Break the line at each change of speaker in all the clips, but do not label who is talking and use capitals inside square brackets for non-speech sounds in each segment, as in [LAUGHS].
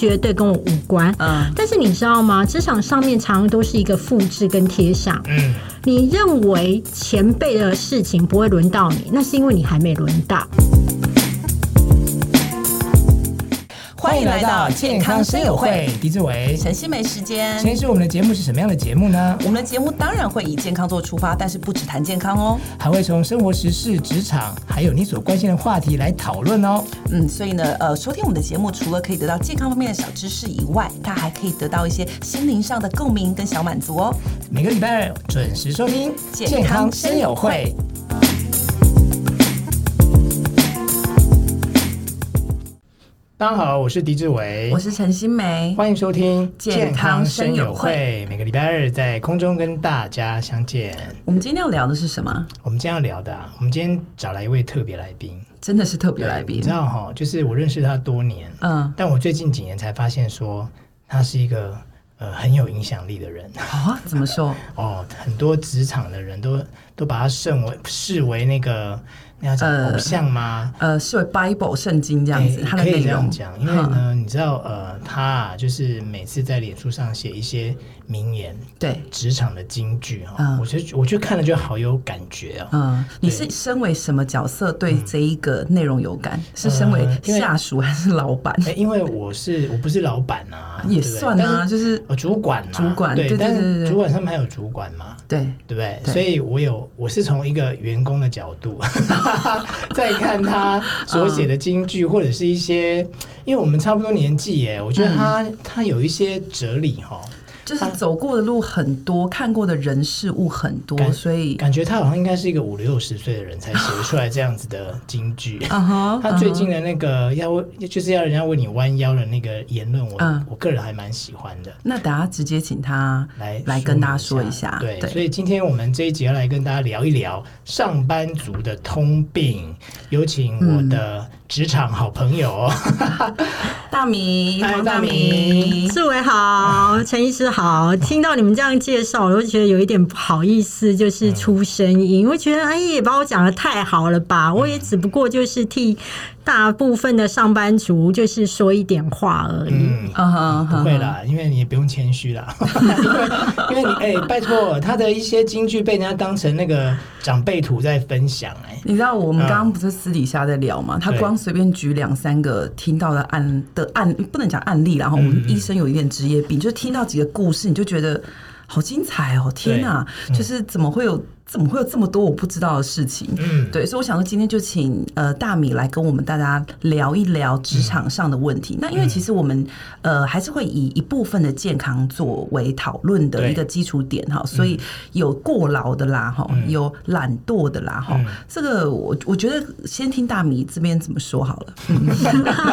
绝对跟我无关。嗯，但是你知道吗？职场上面常常都是一个复制跟贴上。嗯，你认为前辈的事情不会轮到你，那是因为你还没轮到。
欢迎来到健康生友会，狄志伟、
陈希梅时间。
今天我们的节目是什么样的节目呢？
我们的节目当然会以健康做出发，但是不只谈健康哦，
还会从生活时事、职场，还有你所关心的话题来讨论哦。
嗯，所以呢，呃，收听我们的节目，除了可以得到健康方面的小知识以外，它还可以得到一些心灵上的共鸣跟小满足哦。
每个礼拜二准时收听健康生友会。大家好，我是狄志伟，
我是陈新梅，
欢迎收听健康生友会。每个礼拜二在空中跟大家相见。
我们今天要聊的是什么？
我们今天要聊的，我们今天找来一位特别来宾，
真的是特别来宾。
你知道哈，就是我认识他多年，嗯，但我最近几年才发现说他是一个呃很有影响力的人。
啊？怎么说？[LAUGHS]
哦，很多职场的人都都把他视为视为那个。你要讲偶像吗？
呃，视为 Bible 圣经这样子，他、欸、可以这样
讲，因为呢，嗯、你知道，呃，他啊，就是每次在脸书上写一些名言，
对
职场的金句哈，嗯、我觉得我觉得看了就好有感觉啊。
嗯，你是身为什么角色对这一个内容有感？嗯、是身为下属还是老板？
因为我是我不是老板啊，
也算啊，是就是
主管，
主管对，
对，但是主管上面还有主管嘛，
对
对不对？所以我有我是从一个员工的角度。[LAUGHS] [LAUGHS] 再看他所写的京剧，或者是一些，因为我们差不多年纪耶，我觉得他他有一些哲理哈。
就是走过的路很多，看过的人事物很多，所以
感觉他好像应该是一个五六十岁的人才写出来这样子的金句。[LAUGHS] 他最近的那个要就是要人家为你弯腰的那个言论，我我个人还蛮喜欢的。
那大家直接请他来来跟大家说一下。
对，所以今天我们这一集要来跟大家聊一聊上班族的通病，有请我的。职场好朋友，[LAUGHS]
大米，
嗨，大米，
志伟好，陈医师好。听到你们这样介绍，我就觉得有一点不好意思，就是出声音，我觉得哎，也把我讲的太好了吧？我也只不过就是替。大部分的上班族就是说一点话而已，
嗯，嗯不会啦，因为你也不用谦虚啦，因 [LAUGHS] 为因为你哎、欸，拜托，他的一些金句被人家当成那个长辈图在分享、欸，哎，
你知道我们刚刚不是私底下在聊吗？嗯、他光随便举两三个听到的案的案，不能讲案例，然后我们医生有一点职业病，嗯、就听到几个故事，你就觉得好精彩哦，天哪，嗯、就是怎么会有？怎么会有这么多我不知道的事情？嗯，对，所以我想说今天就请呃大米来跟我们大家聊一聊职场上的问题。嗯、那因为其实我们呃还是会以一部分的健康作为讨论的一个基础点哈，所以有过劳的啦哈，嗯、有懒惰的啦哈。嗯、这个我我觉得先听大米这边怎么说好了。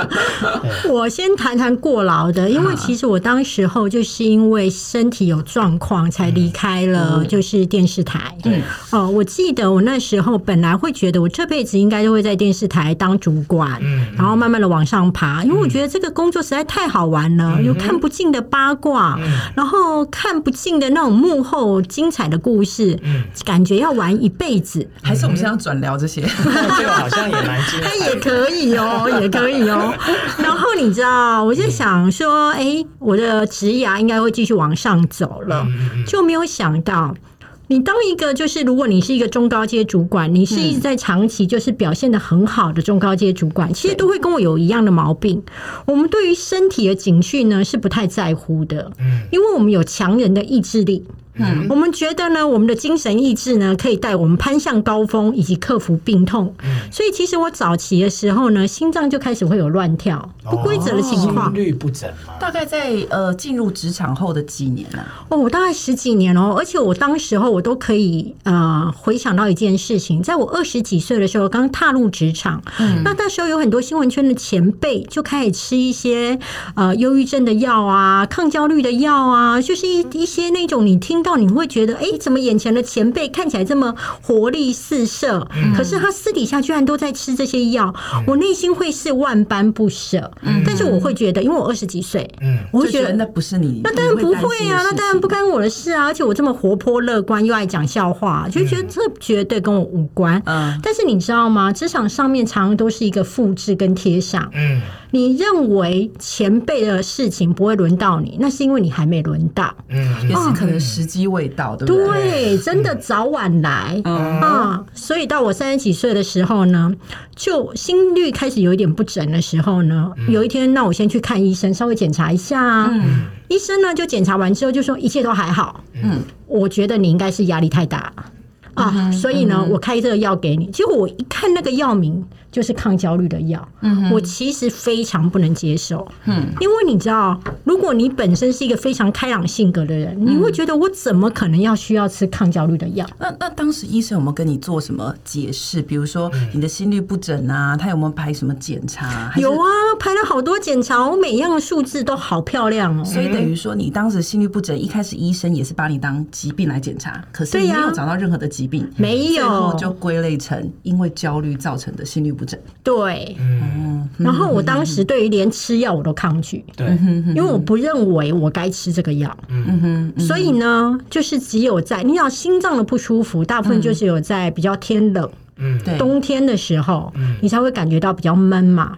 [LAUGHS]
我先谈谈过劳的，因为其实我当时候就是因为身体有状况才离开了就是电视台。对。哦，我记得我那时候本来会觉得我这辈子应该都会在电视台当主管，嗯，然后慢慢的往上爬，因为我觉得这个工作实在太好玩了，有看不尽的八卦，然后看不尽的那种幕后精彩的故事，感觉要玩一辈子。
还是我们现在转聊这些？[LAUGHS]
这个好像也蛮精彩，[LAUGHS]
他也可以哦，也可以哦。然后你知道，我就想说，哎，我的职涯应该会继续往上走了，就没有想到。你当一个就是，如果你是一个中高阶主管，你是一直在长期就是表现的很好的中高阶主管，其实都会跟我有一样的毛病。我们对于身体的警讯呢是不太在乎的，因为我们有强人的意志力。嗯，我们觉得呢，我们的精神意志呢，可以带我们攀向高峰，以及克服病痛。嗯，所以其实我早期的时候呢，心脏就开始会有乱跳、不规则的情况，
心律不整嘛？
大概在呃进入职场后的几年呢？
哦，我大概十几年哦，而且我当时候我都可以呃回想到一件事情，在我二十几岁的时候，刚踏入职场，嗯，那那时候有很多新闻圈的前辈就开始吃一些呃忧郁症的药啊、抗焦虑的药啊，就是一一些那种你听。到，你会觉得，哎，怎么眼前的前辈看起来这么活力四射？嗯、可是他私底下居然都在吃这些药，嗯、我内心会是万般不舍。嗯、但是我会觉得，因为我二十几岁，嗯，我会觉得，觉得那
不是你，
那当然不会啊，那当然不干我的事啊。而且我这么活泼乐观，又爱讲笑话，就觉得这绝对跟我无关。嗯，但是你知道吗？职场上面常常都是一个复制跟贴上。嗯。你认为前辈的事情不会轮到你，那是因为你还没轮到，
嗯，也是可能时机未到，对不对？
对，真的早晚来，嗯。啊，所以到我三十几岁的时候呢，就心率开始有一点不整的时候呢，有一天，那我先去看医生，稍微检查一下，嗯，医生呢就检查完之后就说一切都还好，嗯，我觉得你应该是压力太大啊，所以呢，我开这个药给你，结果我一看那个药名。就是抗焦虑的药，嗯，我其实非常不能接受，嗯，因为你知道，如果你本身是一个非常开朗性格的人，你会觉得我怎么可能要需要吃抗焦虑的药？
那那当时医生有没有跟你做什么解释？比如说你的心率不整啊，他有没有排什么检查？
有啊，排了好多检查，我每一样数字都好漂亮哦。
所以等于说，你当时心率不整，一开始医生也是把你当疾病来检查，可是你没有找到任何的疾病，
没有，最后
就归类成因为焦虑造成的心律不整。
对，嗯，然后我当时对于连吃药我都抗拒，对，因为我不认为我该吃这个药，嗯哼，所以呢，就是只有在你想心脏的不舒服，大部分就是有在比较天冷，嗯，对，冬天的时候，你才会感觉到比较闷嘛，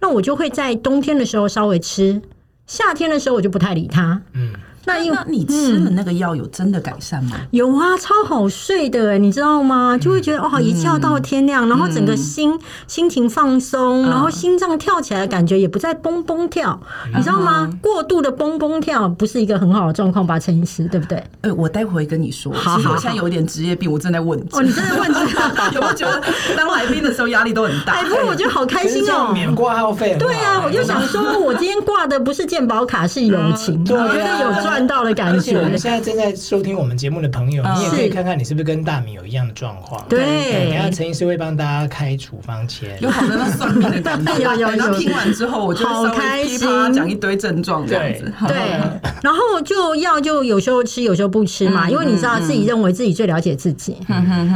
那我就会在冬天的时候稍微吃，夏天的时候我就不太理它，嗯。
那因为你吃了那个药有真的改善吗？
有啊，超好睡的，你知道吗？就会觉得哦，一觉到天亮，然后整个心心情放松，然后心脏跳起来的感觉也不再蹦蹦跳，你知道吗？过度的蹦蹦跳不是一个很好的状况吧，陈医师，对不对？
呃，我待会跟你说。好，我现在有一点职业病，我正在问。
哦，你正在问这个，[LAUGHS]
有没有觉得当来宾的时候压力都很大？
哎，不过我觉得好开心哦，
免挂号费。
对啊，我就想说，我今天挂的不是健保卡，是友情，我觉得有赚到的感觉。
我们现在正在收听我们节目的朋友，你也可以看看你是不是跟大米有一样的状况。
对，
等下陈医师会帮大家开处方签。
有好多那算命的感觉，[LAUGHS] 有有听完之后，我就
好开心，
讲一堆症状这样子。
对，[LAUGHS] 然后就药就有时候吃，有时候不吃嘛，因为你知道自己认为自己最了解自己。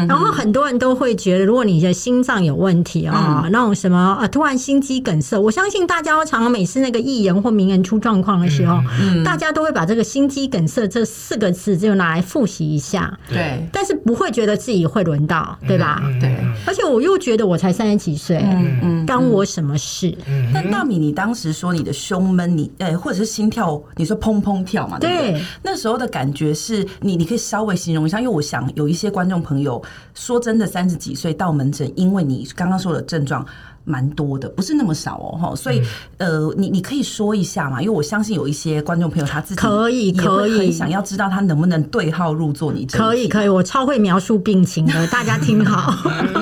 然后很多人都会觉得，如果你的心脏有问题啊，那种什么啊，突然心肌梗塞，我相信大家常常每次那个艺人或名人出状况的时候，大家都会把这个心肌梗塞。这四个字就拿来复习一下，对，但是不会觉得自己会轮到，对吧？对，而且我又觉得我才三十几岁，嗯嗯，干我什么事？
但大米，你当时说你的胸闷，你呃，或者是心跳，你说砰砰跳嘛？对，那时候的感觉是你，你可以稍微形容一下，因为我想有一些观众朋友说真的，三十几岁到门诊，因为你刚刚说的症状。蛮多的，不是那么少哦，哈，所以，呃，你你可以说一下嘛，因为我相信有一些观众朋友他自己
可以可以
想要知道他能不能对号入座。你
可以可以，我超会描述病情的，大家听好。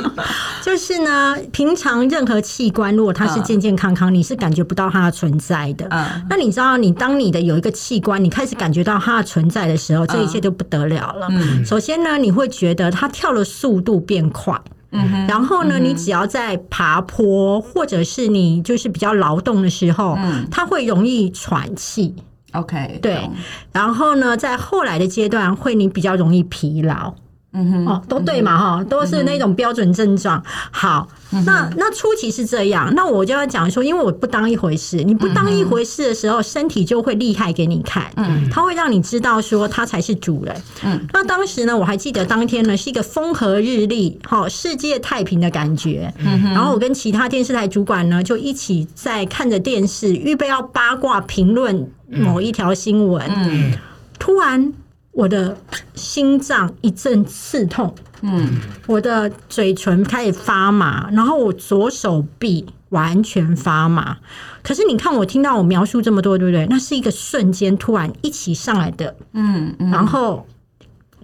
[LAUGHS] 就是呢，平常任何器官如果它是健健康康，你是感觉不到它的存在的。嗯，那你知道，你当你的有一个器官，你开始感觉到它的存在的时候，这一切就不得了了。嗯，首先呢，你会觉得它跳的速度变快。嗯，然后呢，你只要在爬坡，或者是你就是比较劳动的时候，嗯，它会容易喘气。
OK，
对。然后呢，在后来的阶段，会你比较容易疲劳。嗯哼，哦，都对嘛，哈，都是那种标准症状。好，那那初期是这样，那我就要讲说，因为我不当一回事，你不当一回事的时候，身体就会厉害给你看，嗯，它会让你知道说它才是主人，嗯。那当时呢，我还记得当天呢是一个风和日丽，好，世界太平的感觉，嗯。然后我跟其他电视台主管呢就一起在看着电视，预备要八卦评论某一条新闻，嗯，突然。我的心脏一阵刺痛，嗯，我的嘴唇开始发麻，然后我左手臂完全发麻。可是你看，我听到我描述这么多，对不对？那是一个瞬间突然一起上来的，嗯，嗯，然后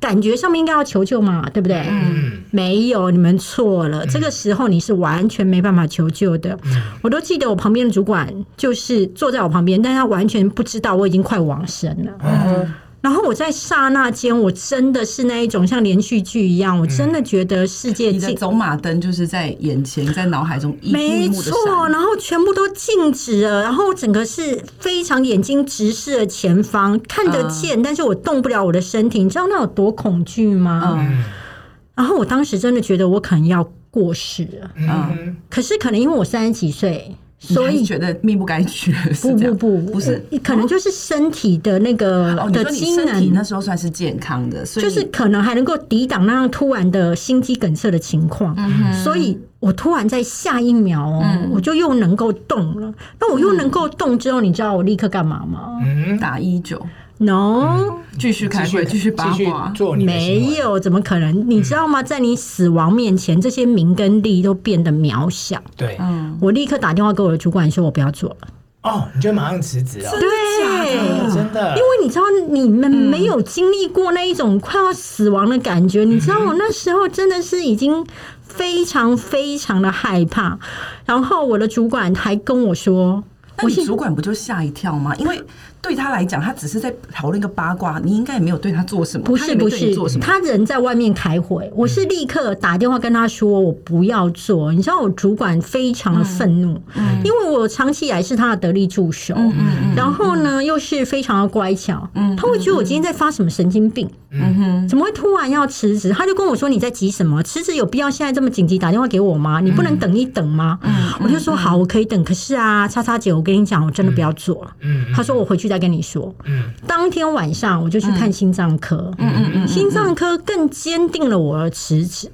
感觉上面应该要求救嘛，对不对？嗯，没有，你们错了。这个时候你是完全没办法求救的。我都记得我旁边的主管就是坐在我旁边，但他完全不知道我已经快往生了。然后我在刹那间，我真的是那一种像连续剧一样，我真的觉得世界
你的走马灯就是在眼前，在脑海中一幕一幕，
没错，然后全部都静止了，然后整个是非常眼睛直视了前方，看得见，但是我动不了我的身体，你知道那有多恐惧吗？嗯。然后我当时真的觉得我可能要过世了，嗯，可是可能因为我三十几岁。所以
觉得命不该绝，[LAUGHS]
不不不，不是，可能就是身体的那个的机能，
那时候算是健康的，所以
就是可能还能够抵挡那样突然的心肌梗塞的情况。所以我突然在下一秒哦，我就又能够动了。那我又能够动之后，你知道我立刻干嘛吗？
打一九。
No，
继续开会，继续八卦。
没有，怎么可能？你知道吗？在你死亡面前，这些名跟利都变得渺小。
对，嗯
我立刻打电话给我的主管说，我不要做了。
哦，你就马上辞职了？
对，
真的。
因为你知道，你们没有经历过那一种快要死亡的感觉。你知道，我那时候真的是已经非常非常的害怕。然后我的主管还跟我说：“
我主管不就吓一跳吗？”因为。对他来讲，他只是在讨论一个八卦，你应该也没有对他做什么。
不是不是，他人在外面开会，我是立刻打电话跟他说，我不要做。你知道我主管非常的愤怒，因为我长期以来是他的得力助手，然后呢又是非常的乖巧，他会觉得我今天在发什么神经病，怎么会突然要辞职？他就跟我说，你在急什么？辞职有必要现在这么紧急打电话给我吗？你不能等一等吗？我就说好，我可以等。可是啊，叉叉姐，我跟你讲，我真的不要做了。他说我回去。再跟你说，嗯，当天晚上我就去看心脏科，嗯嗯嗯，心脏科更坚定了我的辞职，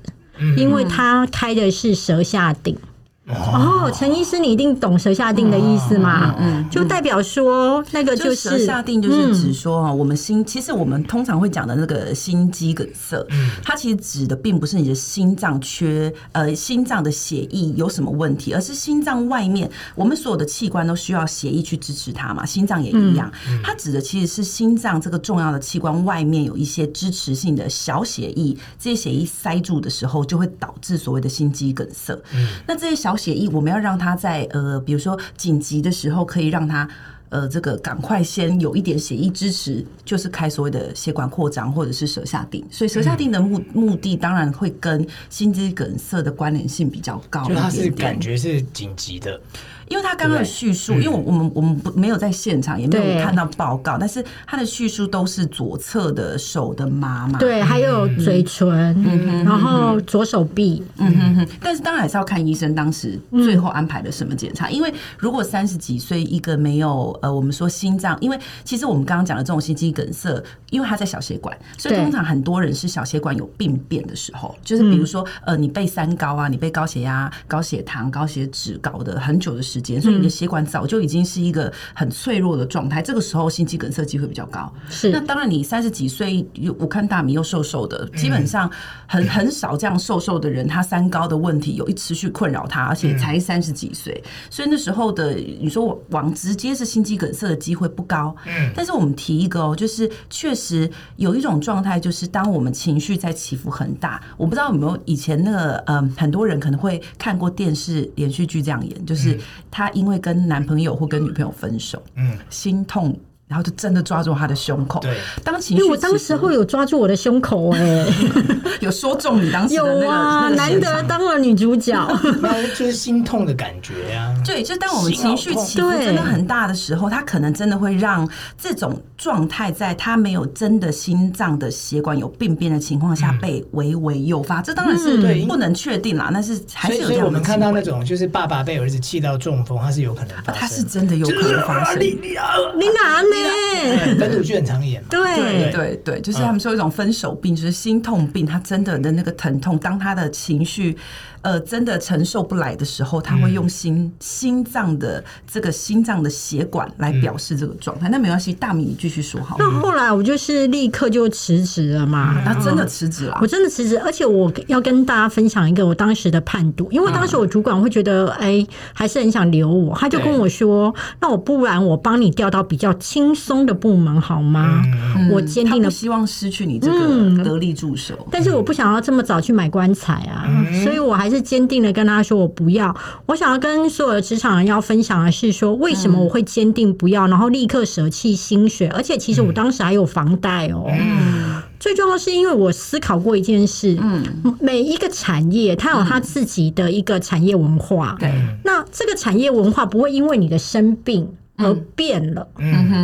因为他开的是舌下定。哦，陈医师，你一定懂舌下定的意思吗？嗯，就代表说那个就是
舌下定，就是指说啊，我们心其实我们通常会讲的那个心肌梗塞，它其实指的并不是你的心脏缺呃心脏的血液有什么问题，而是心脏外面我们所有的器官都需要血液去支持它嘛，心脏也一样，它指的其实是心脏这个重要的器官外面有一些支持性的小血液，这些血液塞住的时候，就会导致所谓的心肌梗塞。嗯，那这些小血液，我们要让他在呃，比如说紧急的时候，可以让他呃，这个赶快先有一点血液支持，就是开所谓的血管扩张或者是舌下定。所以舌下定的目目的当然会跟心肌梗塞的关联性比较高一点点，
就它是感觉是紧急的。
因为他刚刚的叙述，因为我们我们不没有在现场，也没有看到报告，但是他的叙述都是左侧的手的妈妈，
对，还有嘴唇，然后左手臂，
嗯哼哼。但是当然还是要看医生当时最后安排的什么检查，因为如果三十几岁一个没有呃，我们说心脏，因为其实我们刚刚讲的这种心肌梗塞，因为它在小血管，所以通常很多人是小血管有病变的时候，就是比如说呃，你被三高啊，你被高血压、高血糖、高血脂搞的很久的时间。所以你的血管早就已经是一个很脆弱的状态，这个时候心肌梗塞机会比较高。是，那当然你三十几岁又我看大米又瘦瘦的，基本上很很少这样瘦瘦的人，他三高的问题有一持续困扰他，而且才三十几岁，所以那时候的你说往直接是心肌梗塞的机会不高。嗯，但是我们提一个哦，就是确实有一种状态，就是当我们情绪在起伏很大，我不知道有没有以前那个嗯，很多人可能会看过电视连续剧这样演，就是。她因为跟男朋友或跟女朋友分手，嗯，心痛。然后就真的抓住他的胸口。对，当情绪，因为
我当时候有抓住我的胸口，哎，[LAUGHS]
有说中你当时的那个，
有啊，难得当了女主角，[LAUGHS]
那就是心痛的感觉呀。
对，就当我们情绪起伏真的很大的时候，他可能真的会让这种状态，在他没有真的心脏的血管有病变的情况下被微微诱发。这当然是不能确定啦，但是还是有。
所以我们看到那种就是爸爸被儿子气到中风，他是有可能发生，
他是真的有可能发生。
你哪呢？
分手剧很常演嘛，
对
对对对，就是他们说一种分手病，就是心痛病，他真的的那个疼痛，当他的情绪。呃，真的承受不来的时候，他会用心心脏的这个心脏的血管来表示这个状态。那没关系，大米你继续说好。
那后来我就是立刻就辞职了嘛。
他真的辞职了，
我真的辞职，而且我要跟大家分享一个我当时的判读，因为当时我主管会觉得，哎，还是很想留我，他就跟我说，那我不然我帮你调到比较轻轻松的部门，好吗？
嗯、
我坚定的
希望失去你这个得力助手，嗯、
但是我不想要这么早去买棺材啊，嗯、所以我还是坚定的跟他说我不要。我想要跟所有的职场人要分享的是说，为什么我会坚定不要，然后立刻舍弃薪水，而且其实我当时还有房贷哦。嗯、最重要是因为我思考过一件事，嗯，每一个产业它有它自己的一个产业文化，对，那这个产业文化不会因为你的生病。而变了，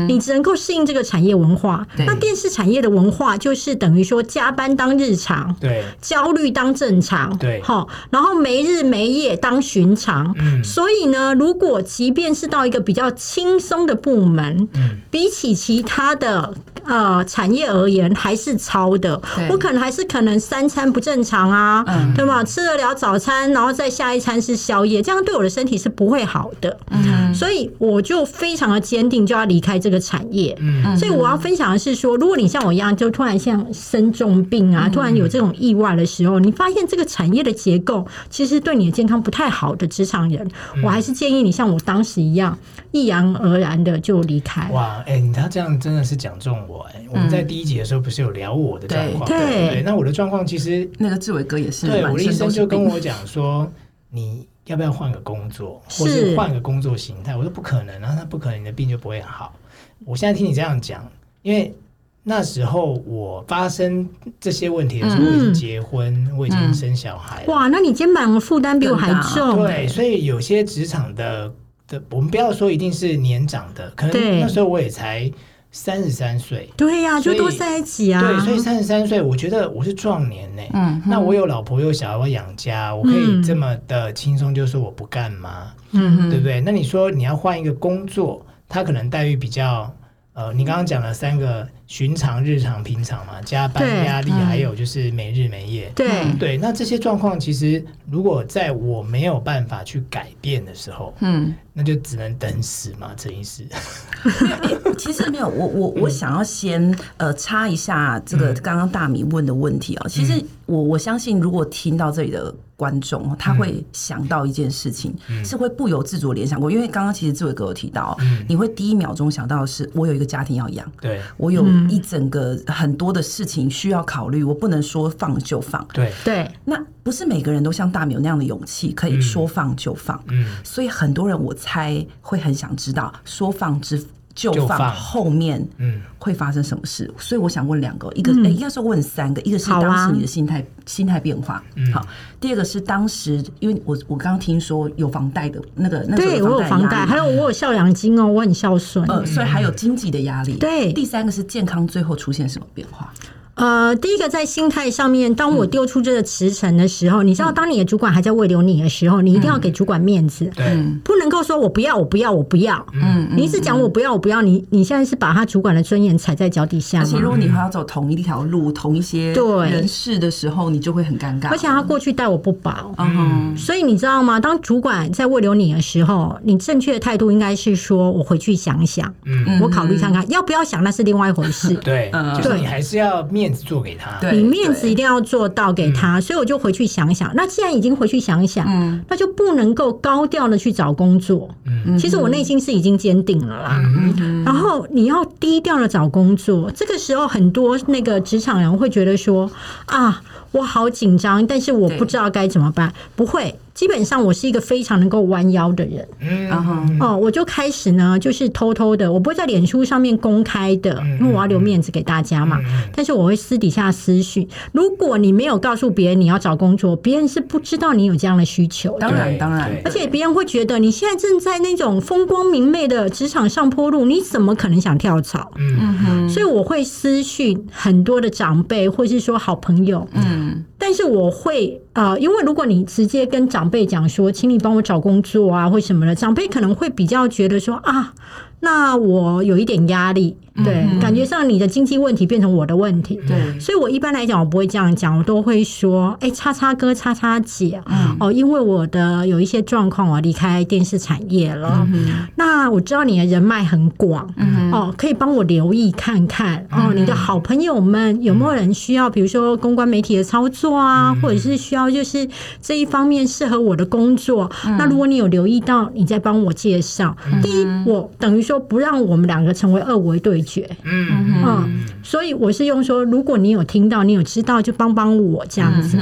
你只能够适应这个产业文化。那电视产业的文化就是等于说加班当日常，对，焦虑当正常，对，好，然后没日没夜当寻常。嗯，所以呢，如果即便是到一个比较轻松的部门，嗯，比起其他的呃产业而言，还是超的。我可能还是可能三餐不正常啊，对吧？吃得了早餐，然后再下一餐是宵夜，这样对我的身体是不会好的。嗯，所以我就。非常的坚定，就要离开这个产业。嗯，所以我要分享的是说，如果你像我一样，就突然像生重病啊，突然有这种意外的时候，你发现这个产业的结构其实对你的健康不太好的职场人，我还是建议你像我当时一样，毅然而然的就离开。
哇，哎，他这样真的是讲中我。哎，我们在第一集的时候不是有聊我的状况？对，那我的状况其实
那个志伟哥也是，
对，我的医生就跟我讲说，你。要不要换个工作，或是换个工作形态？我说不可能，然后他不可能，你的病就不会好。我现在听你这样讲，因为那时候我发生这些问题的时候，我已经结婚，嗯、我已经生小孩了。
哇，那你肩膀的负担比我还重。
对，所以有些职场的的，我们不要说一定是年长的，可能那时候我也才。三十三岁，
对呀、啊，就多在一起啊。
对，所以三十三岁，我觉得我是壮年呢。嗯，那我有老婆有小孩，我养家，我可以这么的轻松，就说我不干吗？嗯，对不对？那你说你要换一个工作，他可能待遇比较。呃，你刚刚讲了三个寻常、日常、平常嘛，加班压力，还有就是没日没夜。对对，那这些状况其实，如果在我没有办法去改变的时候，嗯，那就只能等死嘛，陈医师。[LAUGHS]
其实没有，我我我想要先呃插一下这个刚刚大米问的问题啊。其实我我相信，如果听到这里的。观众他会想到一件事情，嗯、是会不由自主联想过，因为刚刚其实志伟哥有提到，嗯、你会第一秒钟想到的是，我有一个家庭要养，对我有一整个很多的事情需要考虑，我不能说放就放，
对。
对，
那不是每个人都像大米有那样的勇气，可以说放就放，嗯，所以很多人我猜会很想知道说放之。就放后面，嗯，会发生什么事？所以我想问两个，一个哎，应该说问三个，一个是当时你的心态心态变化，嗯。好。第二个是当时，因为我我刚刚听说有房贷的那个，那
对我有房贷，还有我有孝养金哦，我很孝顺，
呃，所以还有经济的压力。
对，
第三个是健康，最后出现什么变化？
呃，第一个在心态上面，当我丢出这个辞呈的时候，嗯、你知道，当你的主管还在慰留你的时候，嗯、你一定要给主管面子，对，不能够说我不要，我不要，我不要，嗯，你一直讲我不要，我不要，你你现在是把他主管的尊严踩在脚底下。
而且如果你还要走同一条路，同一些人事的时候，你就会很尴尬。
而且他过去待我不薄，嗯，所以你知道吗？当主管在慰留你的时候，你正确的态度应该是说，我回去想想，嗯，我考虑看看，要不要想那是另外一回事，
对，就是你还是要面子做给他，
你面子一定要做到给他，嗯、所以我就回去想想。那既然已经回去想想，嗯、那就不能够高调的去找工作。嗯、其实我内心是已经坚定了啦。嗯、然后你要低调的找工作，这个时候很多那个职场人会觉得说啊，我好紧张，但是我不知道该怎么办。不会。基本上我是一个非常能够弯腰的人，嗯，哦，我就开始呢，就是偷偷的，我不会在脸书上面公开的，因为我要留面子给大家嘛。但是我会私底下私讯，如果你没有告诉别人你要找工作，别人是不知道你有这样的需求。
当然，当然，
而且别人会觉得你现在正在那种风光明媚的职场上坡路，你怎么可能想跳槽？嗯哼，所以我会私讯很多的长辈，或是说好朋友，嗯，但是我会啊，因为如果你直接跟长辈讲说，请你帮我找工作啊，或什么的，长辈可能会比较觉得说啊。那我有一点压力，对，嗯、感觉上你的经济问题变成我的问题，对，所以我一般来讲我不会这样讲，我都会说，哎、欸，叉叉哥，叉叉姐，嗯、哦，因为我的有一些状况，我离开电视产业了。嗯、那我知道你的人脉很广，嗯、哦，可以帮我留意看看哦，你的好朋友们有没有人需要，比如说公关媒体的操作啊，或者是需要就是这一方面适合我的工作。那如果你有留意到，你再帮我介绍。第一，我等于说不让我们两个成为二维对决。嗯嗯，所以我是用说，如果你有听到，你有知道，就帮帮我这样子。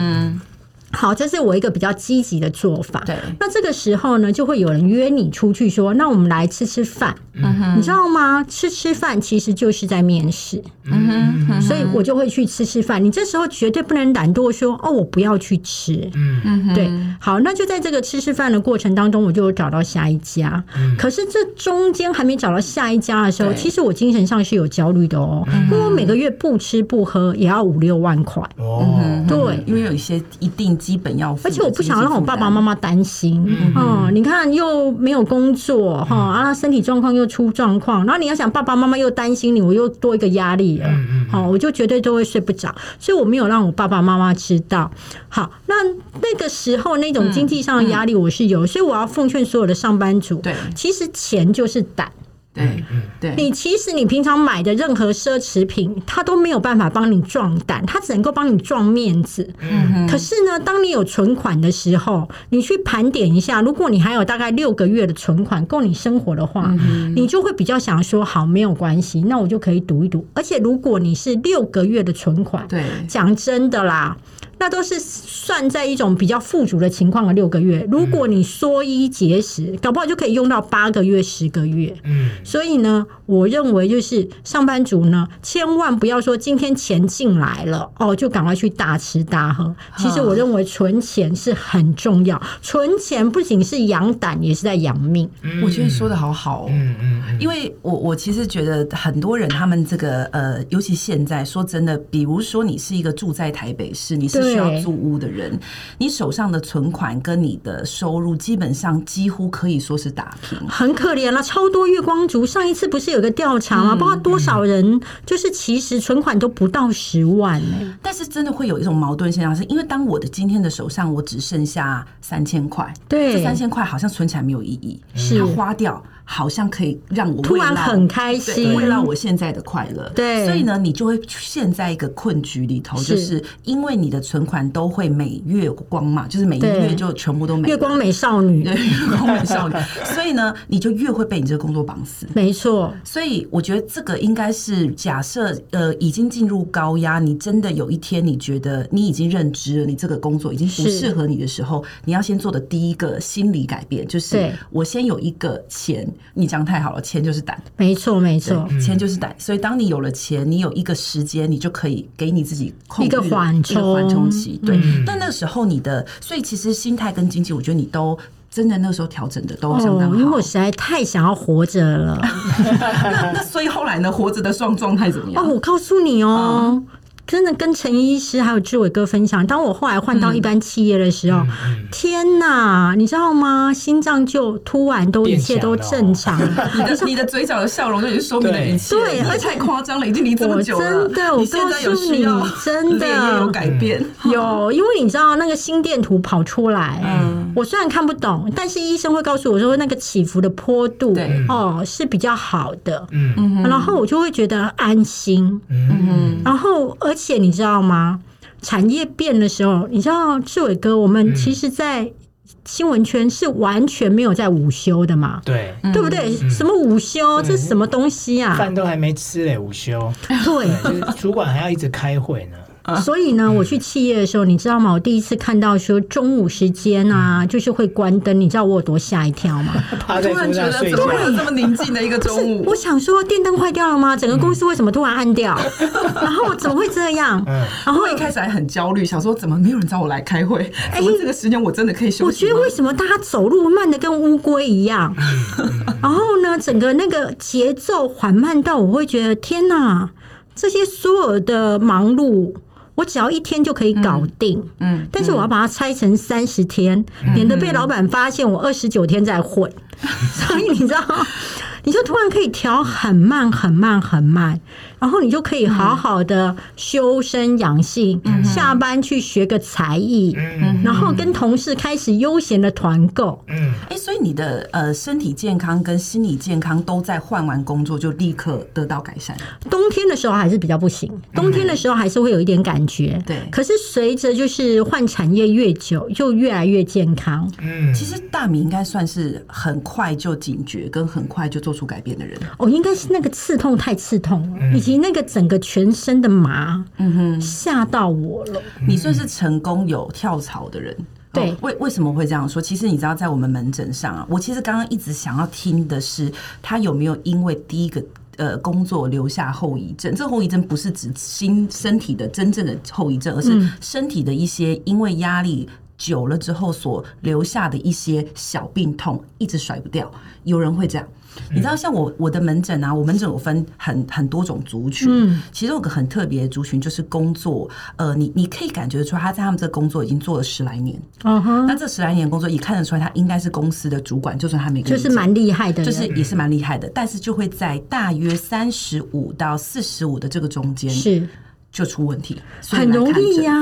好，这是我一个比较积极的做法。对，那这个时候呢，就会有人约你出去说：“那我们来吃吃饭。”嗯哼，你知道吗？吃吃饭其实就是在面试。嗯哼，所以我就会去吃吃饭。你这时候绝对不能懒惰说：“哦，我不要去吃。”嗯哼，对。好，那就在这个吃吃饭的过程当中，我就找到下一家。可是这中间还没找到下一家的时候，其实我精神上是有焦虑的哦，因为我每个月不吃不喝也要五六万块。哦，对，
因为有一些一定。基本要，
而且我不想让我爸爸妈妈担心。嗯，嗯，你看又没有工作哈，啊，身体状况又出状况，然后你要想爸爸妈妈又担心你，我又多一个压力了。嗯，好，我就绝对都会睡不着，所以我没有让我爸爸妈妈知道。好，那那个时候那种经济上的压力我是有，所以我要奉劝所有的上班族，对，其实钱就是胆。对，对，你其实你平常买的任何奢侈品，它都没有办法帮你壮胆，它只能够帮你壮面子。嗯哼。可是呢，当你有存款的时候，你去盘点一下，如果你还有大概六个月的存款够你生活的话，你就会比较想说，好，没有关系，那我就可以赌一赌。而且如果你是六个月的存款，对，讲真的啦。那都是算在一种比较富足的情况的六个月。如果你缩衣节食，搞不好就可以用到八个月、十个月。嗯，所以呢，我认为就是上班族呢，千万不要说今天钱进来了哦，就赶快去大吃大喝。其实我认为存钱是很重要，存钱不仅是养胆，也是在养命。
我觉得说的好好哦。嗯嗯，因为我我其实觉得很多人他们这个呃，尤其现在说真的，比如说你是一个住在台北市，你是。需要租屋的人，你手上的存款跟你的收入基本上几乎可以说是打平，
很可怜了。超多月光族，上一次不是有个调查吗？不知道多少人就是其实存款都不到十万呢。
但是真的会有一种矛盾现象，是因为当我的今天的手上我只剩下三千块，对，这三千块好像存起来没有意义，是花掉。好像可以让我
突然很开心，
为了我现在的快乐。对，所以呢，你就会陷在一个困局里头，就是因为你的存款都会每月光嘛，就是每一个月就全部都没。
月光美少女，[LAUGHS]
对，月光美少女。[LAUGHS] 所以呢，你就越会被你这个工作绑死。
没错。
所以我觉得这个应该是假设，呃，已经进入高压，你真的有一天你觉得你已经认知了，你这个工作已经不适合你的时候，你要先做的第一个心理改变，就是我先有一个钱。你讲太好了，钱就是胆，
没错没错，
钱就是胆。所以当你有了钱，你有一个时间，你就可以给你自己控
一
个缓冲对，嗯、但那个时候你的，所以其实心态跟经济，我觉得你都真的那个时候调整的都相当好。
因为我实在太想要活着了。[LAUGHS]
那 [LAUGHS] 那所以后来呢，活着的状状态怎么样？
哦，我告诉你哦。嗯真的跟陈医师还有志伟哥分享，当我后来换到一般企业的时候，嗯、天哪，你知道吗？心脏就突然都一切都正常，[LAUGHS]
你的你的嘴角的笑容就已经说明了一切，
对，而且
太夸张了，已经离这么久了。
真的，我告诉你，真的。
有改变，
有，因为你知道那个心电图跑出来，嗯，我虽然看不懂，但是医生会告诉我说那个起伏的坡度，对，哦是比较好的，嗯嗯，然后我就会觉得安心，嗯，然后而。而且你知道吗？产业变的时候，你知道志伟哥，我们其实，在新闻圈是完全没有在午休的嘛？对，对不对？什么午休？这是什么东西啊？
饭都还没吃嘞，午休。对，[LAUGHS] 就是主管还要一直开会呢。
所以呢，我去企业的时候，你知道吗？我第一次看到说中午时间啊，就是会关灯，你知道我有多吓一跳吗？[LAUGHS]
我突然觉得怎么会有这么宁静的一个中午？
我想说电灯坏掉了吗？整个公司为什么突然暗掉？[LAUGHS] 然后怎么会这样？然后
一开始还很焦虑，想说怎么没有人找我来开会？哎，这个时间我真的可以休息？
我觉得为什么大家走路慢的跟乌龟一样？[LAUGHS] 然后呢，整个那个节奏缓慢到我会觉得天哪，这些所有的忙碌。我只要一天就可以搞定，嗯，但是我要把它拆成三十天，免得被老板发现我二十九天在混。[LAUGHS] 所以你知道，你就突然可以调很慢、很慢、很慢，然后你就可以好好的修身养性，嗯、下班去学个才艺，嗯、然后跟同事开始悠闲的团购。
嗯，哎，所以你的呃身体健康跟心理健康都在换完工作就立刻得到改善。
冬天的时候还是比较不行，冬天的时候还是会有一点感觉。
对，
可是随着就是换产业越久，就越来越健康。
嗯，其实大米应该算是很快就警觉跟很快就做出改变的人。
哦，应该是那个刺痛太刺痛了，及那个整个全身的麻，嗯哼，吓到我了。
你算是成功有跳槽的人。
对，
为为什么会这样说？其实你知道，在我们门诊上啊，我其实刚刚一直想要听的是，他有没有因为第一个呃工作留下后遗症？这后遗症不是指心身体的真正的后遗症，而是身体的一些因为压力久了之后所留下的一些小病痛，一直甩不掉。有人会这样。你知道，像我我的门诊啊，我门诊有分很很多种族群。嗯，其中有个很特别的族群，就是工作，呃，你你可以感觉出来，他在他们这个工作已经做了十来年。嗯哼，那这十来年工作，也看得出来，他应该是公司的主管，就算他没
就是蛮厉害的，
就是也是蛮厉害的，但是就会在大约三十五到四十五的这个中间
是
就出问题，
很容易呀。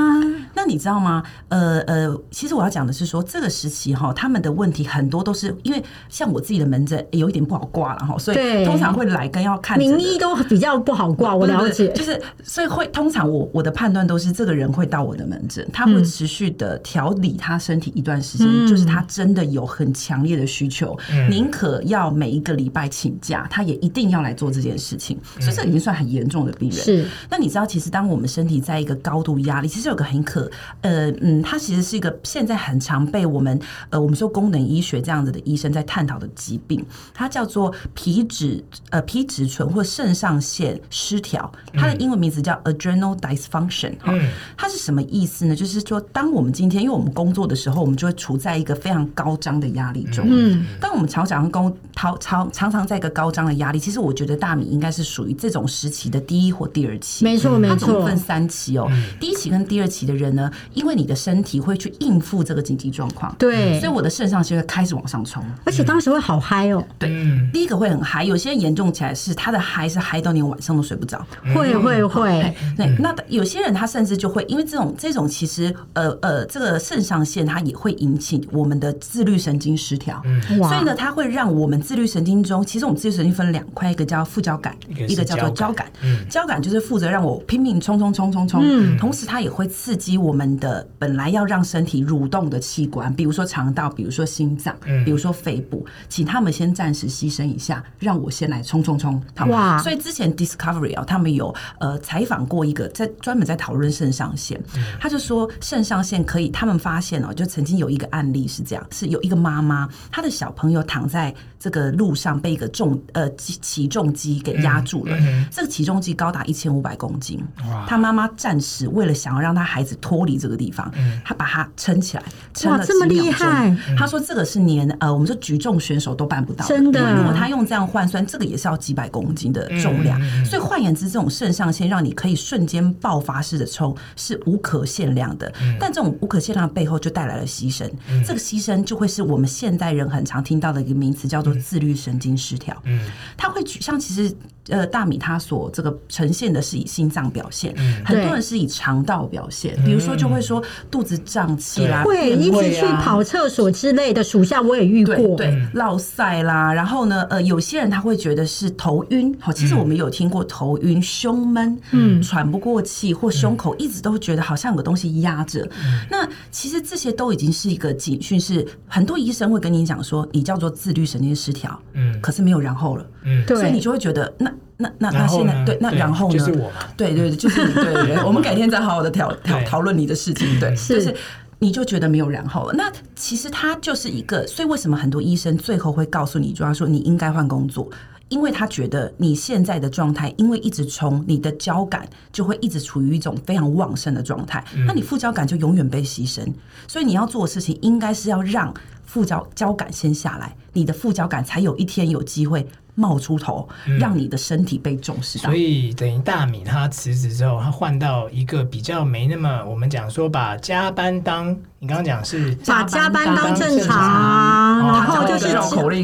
那你知道吗？呃呃，其实我要讲的是说，这个时期哈，他们的问题很多都是因为像我自己的门诊有一点不好挂了哈，所以通常会来跟要看
名医都比较不好挂。我了解，
就是所以会通常我我的判断都是这个人会到我的门诊，他会持续的调理他身体一段时间，嗯、就是他真的有很强烈的需求，宁、嗯、可要每一个礼拜请假，他也一定要来做这件事情。所以这已经算很严重的病人。
是，
那你知道，其实当我们身体在一个高度压力，其实有个很可。呃嗯，它其实是一个现在很常被我们呃我们说功能医学这样子的医生在探讨的疾病，它叫做皮质呃皮质醇或肾上腺失调，它的英文名字叫 adrenal dysfunction。嗯，它是什么意思呢？就是说，当我们今天因为我们工作的时候，我们就会处在一个非常高张的压力中。嗯，当我们常常工常常常常在一个高张的压力，其实我觉得大米应该是属于这种时期的第一或第二期。
没错，没
错，分三期哦。第一期跟第二期的人呢？因为你的身体会去应付这个紧急状况，
对，
所以我的肾上腺会开始往上冲，
而且当时会好嗨哦。
对，第一个会很嗨，有些人严重起来是他的嗨是嗨到连晚上都睡不着，
会会会。
对，那有些人他甚至就会因为这种这种其实呃呃这个肾上腺它也会引起我们的自律神经失调，所以呢，它会让我们自律神经中，其实我们自律神经分两块，一个叫副交感，一个叫做交感。交感就是负责让我拼命冲冲冲冲冲，同时它也会刺激我们的本来要让身体蠕动的器官，比如说肠道，比如说心脏，比如说肺部，请他们先暂时牺牲一下，让我先来冲冲冲。哇！所以之前 Discovery 啊，他们有呃采访过一个在专门在讨论肾上腺，他就说肾上腺可以，他们发现哦，就曾经有一个案例是这样，是有一个妈妈，她的小朋友躺在这个路上被一个重呃起重机给压住了，这个起重机高达一千五百公斤，她妈妈暂时为了想要让他孩子脱离这个地方。他把它撑起来，撑了。这么厉害！他说这个是连呃，我们说举重选手都办不到。
真的，
如果他用这样换算，这个也是要几百公斤的重量。所以换言之，这种肾上腺让你可以瞬间爆发式的冲，是无可限量的。但这种无可限量的背后，就带来了牺牲。这个牺牲就会是我们现代人很常听到的一个名词，叫做自律神经失调。嗯，他会举像其实。呃，大米它所这个呈现的是以心脏表现，很多人是以肠道表现，比如说就会说肚子胀气啦，
会一直去跑厕所之类的，属下我也遇过，
对，落赛啦，然后呢，呃，有些人他会觉得是头晕，好，其实我们有听过头晕、胸闷，嗯，喘不过气或胸口一直都觉得好像有个东西压着，那其实这些都已经是一个警讯，是很多医生会跟你讲说，你叫做自律神经失调，嗯，可是没有然后了，嗯，所以你就会觉得那。那那那现在对，那然后呢？
就是我
对对对，[LAUGHS] 就是你对对对。我们改天再好好的讨讨讨论你的事情。对，就是你就觉得没有然后了。那其实他就是一个，所以为什么很多医生最后会告诉你，就要说你应该换工作，因为他觉得你现在的状态，因为一直冲，你的交感就会一直处于一种非常旺盛的状态，那你副交感就永远被牺牲。所以你要做的事情，应该是要让副交交感先下来，你的副交感才有一天有机会。冒出头，让你的身体被重视到。
所以等于大米他辞职之后，他换到一个比较没那么我们讲说把加班当你刚刚讲是
把加班当正常啊，然后就是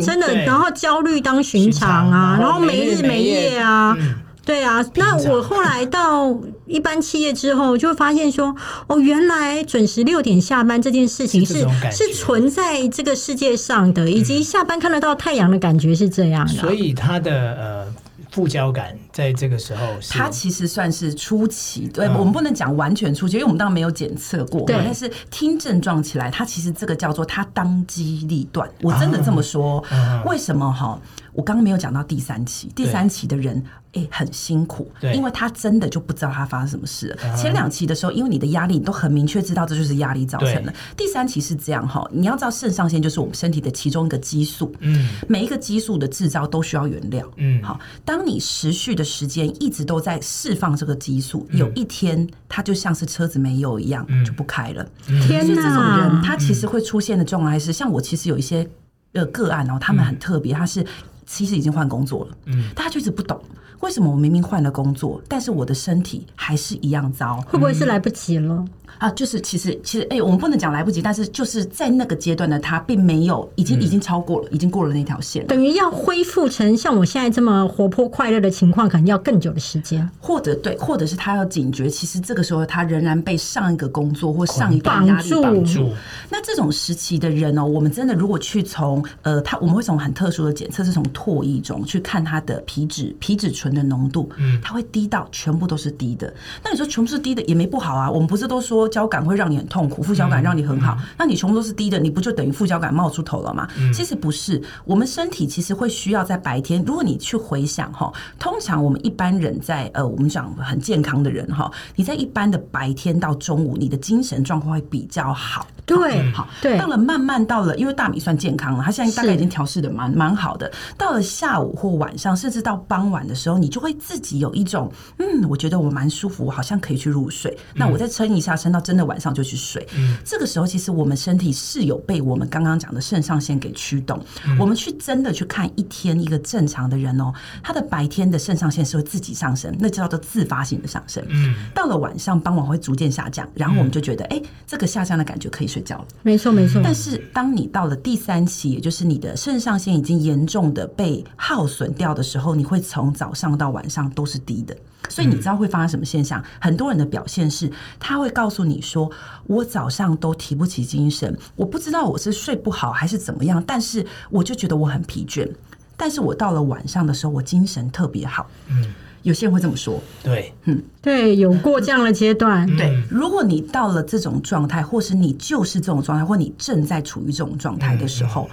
真的，然后焦虑当寻常啊，然后没日没夜啊。对啊，那我后来到一般企业之后，就会发现说，哦，原来准时六点下班这件事情是是，是存在这个世界上的，以及下班看得到太阳的感觉是这样的。
所以他的呃。副交感在这个时候，
它其实算是初期，对，我们不能讲完全初期，因为我们当然没有检测过。对，但是听症状起来，它其实这个叫做它当机立断。我真的这么说，为什么哈？我刚刚没有讲到第三期，第三期的人哎很辛苦，因为他真的就不知道他发生什么事。前两期的时候，因为你的压力，你都很明确知道这就是压力造成的。第三期是这样哈，你要知道肾上腺就是我们身体的其中一个激素，嗯，每一个激素的制造都需要原料，嗯，好，当。你持续的时间一直都在释放这个激素，有一天它就像是车子没油一样就不开了。天哪！这种人他其实会出现的状态是，像我其实有一些呃个案哦，他们很特别，他是其实已经换工作了，嗯，他就一直不懂为什么我明明换了工作，但是我的身体还是一样糟，
会不会是来不及了？
啊，就是其实其实，哎、欸，我们不能讲来不及，但是就是在那个阶段的他，并没有已经已经超过了，已经过了那条线，
等于要恢复成像我现在这么活泼快乐的情况，可能要更久的时间，
或者对，或者是他要警觉，其实这个时候他仍然被上一个工作或上一个压力绑住。那这种时期的人哦，我们真的如果去从呃，他我们会从很特殊的检测，是从唾液中去看他的皮脂皮脂醇的浓度，嗯，它会低到全部都是低的。那你说全部是低的也没不好啊，我们不是都说。交感会让你很痛苦，副交感让你很好。嗯嗯、那你全部都是低的，你不就等于副交感冒出头了吗？嗯、其实不是，我们身体其实会需要在白天。如果你去回想哈，通常我们一般人在呃，我们讲很健康的人哈，你在一般的白天到中午，你的精神状况会比较好。
对，
好，对。到了慢慢到了，因为大米算健康了，它现在大概已经调试的蛮蛮好的。到了下午或晚上，甚至到傍晚的时候，你就会自己有一种嗯，我觉得我蛮舒服，我好像可以去入睡。那我再撑一下，撑到。真的晚上就去睡，嗯、这个时候其实我们身体是有被我们刚刚讲的肾上腺给驱动。嗯、我们去真的去看一天一个正常的人哦，他的白天的肾上腺是会自己上升，那叫做自发性的上升。嗯，到了晚上傍晚会逐渐下降，然后我们就觉得哎、嗯，这个下降的感觉可以睡觉了。
没错没错。
但是当你到了第三期，也就是你的肾上腺已经严重的被耗损掉的时候，你会从早上到晚上都是低的。所以你知道会发生什么现象？很多人的表现是，他会告诉你说：“我早上都提不起精神，我不知道我是睡不好还是怎么样，但是我就觉得我很疲倦。但是我到了晚上的时候，我精神特别好。”嗯，有些人会这么说。
对，
嗯，对，有过这样的阶段。
对，如果你到了这种状态，或是你就是这种状态，或你正在处于这种状态的时候。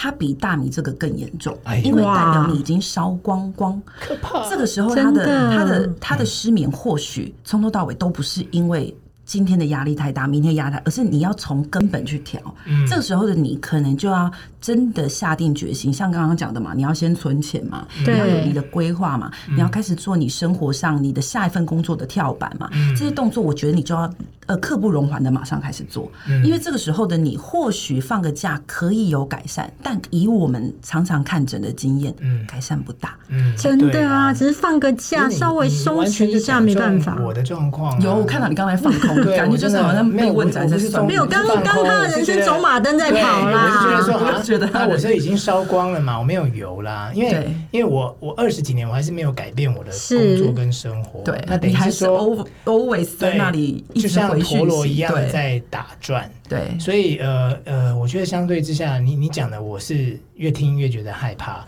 它比大米这个更严重，因为代表你已经烧光光。可怕！这个时候，他的他的他的失眠，或许从头到尾都不是因为。今天的压力太大，明天压力，而是你要从根本去调。嗯，这个时候的你可能就要真的下定决心，像刚刚讲的嘛，你要先存钱嘛，对你要有你的规划嘛，嗯、你要开始做你生活上你的下一份工作的跳板嘛。嗯、这些动作，我觉得你就要呃刻不容缓的马上开始做，嗯、因为这个时候的你或许放个假可以有改善，但以我们常常看诊的经验，嗯，改善不大。
嗯，真的啊，只是放个假稍微松弛一下没办法。
我的状况、啊、
有，我看到你刚才放空。感觉就是好像没有问诊，就是
没有刚刚他的人生走马灯在跑啦。
我是觉得说，[LAUGHS] 我觉得那我这已经烧光了嘛，我没有油啦。因为因为我我二十几年我还是没有改变我的工作跟生活。
对，那等于是说 always 在那里，就像陀螺一样在打转。对，
所以呃呃，我觉得相对之下，你你讲的我是越听越觉得害怕。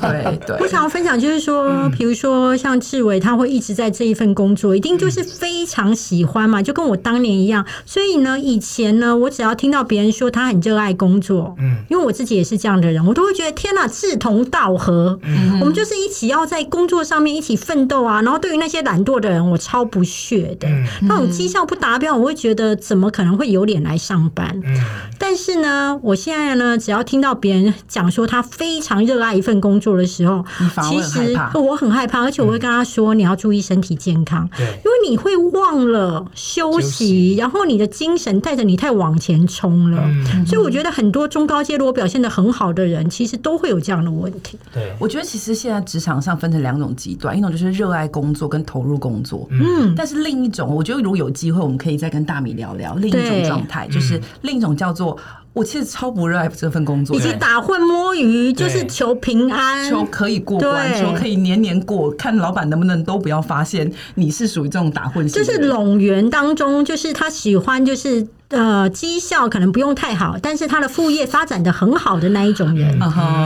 对对，
我想要分享就是说，比如说像志伟，他会一直在这一份工作，一定就是非常喜欢嘛，就跟我当年一样。所以呢，以前呢，我只要听到别人说他很热爱工作，嗯，因为我自己也是这样的人，我都会觉得天哪，志同道合，嗯，我们就是一起要在工作上面一起奋斗啊。然后对于那些懒惰的人，我超不屑的，那种绩效不达标，我会觉得怎么可能会有脸来上上班。
嗯，
但是呢，我现在呢，只要听到别人讲说他非常热爱一份工作的时候，其实我很害怕，而且我会跟他说，你要注意身体健康，
对，
因为你会忘了休息，然后你的精神带着你太往前冲了。所以我觉得很多中高阶如果表现的很好的人，其实都会有这样的问题。
对，
我觉得其实现在职场上分成两种极端，一种就是热爱工作跟投入工作，嗯，但是另一种，我觉得如果有机会，我们可以再跟大米聊聊另一种状态，就是另一种叫做我其实超不热爱这份工作，
以及打混摸鱼，就是求平安，
求可以过关，求可以年年过，看老板能不能都不要发现你是属于这种打混型，
就是冗员当中，就是他喜欢就是。呃，绩效可能不用太好，但是他的副业发展的很好的那一种人，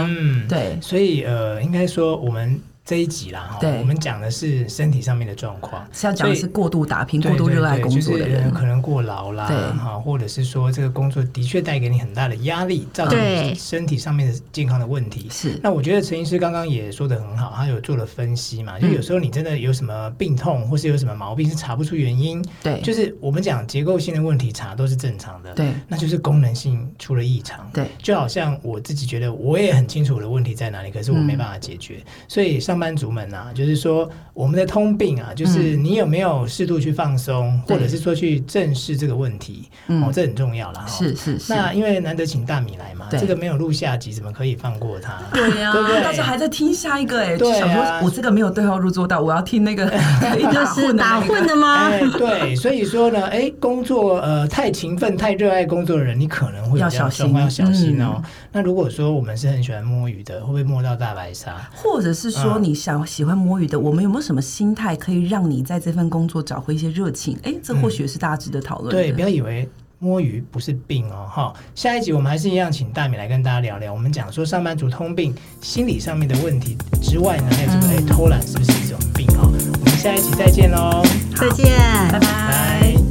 嗯，对，
所以呃，应该说我们。这一集啦，对，我们讲的是身体上面的状况，
是要讲的是过度打拼、过度热爱工作的人，
可能过劳啦，哈，或者是说这个工作的确带给你很大的压力，造成身体上面的健康的问题。是，那我觉得陈医师刚刚也说的很好，他有做了分析嘛，就有时候你真的有什么病痛，或是有什么毛病是查不出原因，对，就是我们讲结构性的问题查都是正常的，对，那就是功能性出了异常，对，就好像我自己觉得我也很清楚我的问题在哪里，可是我没办法解决，所以上班族们啊，就是说我们的通病啊，就是你有没有适度去放松，嗯、或者是说去正视这个问题，哦，这很重要啦。是是是。那因为难得请大米来嘛，这个没有录下集，怎么可以放过他？
对呀、啊，对不对？大家还在听下一个哎、欸，对、啊，想说我这个没有对号入座到，我要听那个
就 [LAUGHS] 是打混的吗？
哎、对，[LAUGHS] 所以说呢，哎，工作呃太勤奋、太热爱工作的人，你可能会
要小心，
要小心哦。嗯、那如果说我们是很喜欢摸鱼的，会不会摸到大白鲨？
或者是说你想？喜欢摸鱼的，我们有没有什么心态可以让你在这份工作找回一些热情？哎，这或许是大家值得讨论、嗯。
对，不要以为摸鱼不是病哦，哈。下一集我们还是一样，请大米来跟大家聊聊。我们讲说上班族通病，心理上面的问题之外呢，还有这个偷懒是不是一种病哦？我们下一集再见喽，
再见，拜拜。